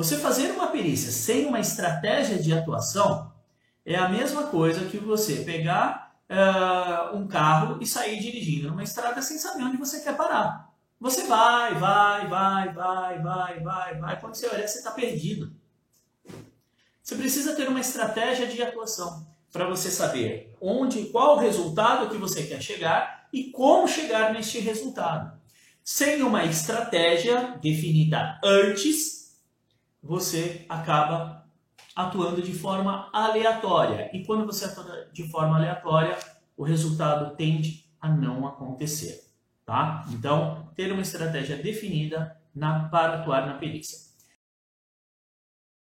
Você fazer uma perícia sem uma estratégia de atuação é a mesma coisa que você pegar uh, um carro e sair dirigindo numa estrada sem saber onde você quer parar. Você vai, vai, vai, vai, vai, vai, vai. Quando você olhar, você está perdido. Você precisa ter uma estratégia de atuação para você saber onde, qual o resultado que você quer chegar e como chegar neste resultado. Sem uma estratégia definida antes, você acaba atuando de forma aleatória. E quando você atua de forma aleatória, o resultado tende a não acontecer. Tá? Então, ter uma estratégia definida na, para atuar na perícia.